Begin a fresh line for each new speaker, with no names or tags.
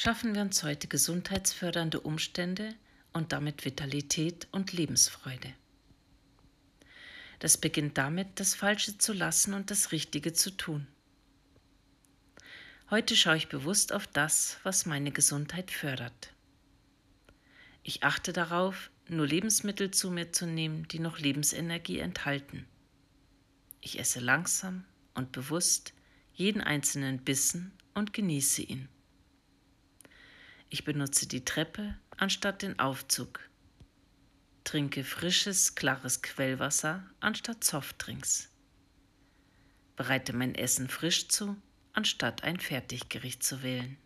Schaffen wir uns heute gesundheitsfördernde Umstände und damit Vitalität und Lebensfreude. Das beginnt damit, das Falsche zu lassen und das Richtige zu tun. Heute schaue ich bewusst auf das, was meine Gesundheit fördert. Ich achte darauf, nur Lebensmittel zu mir zu nehmen, die noch Lebensenergie enthalten. Ich esse langsam und bewusst jeden einzelnen Bissen und genieße ihn. Ich benutze die Treppe anstatt den Aufzug. Trinke frisches, klares Quellwasser anstatt Softdrinks. Bereite mein Essen frisch zu, anstatt ein Fertiggericht zu wählen.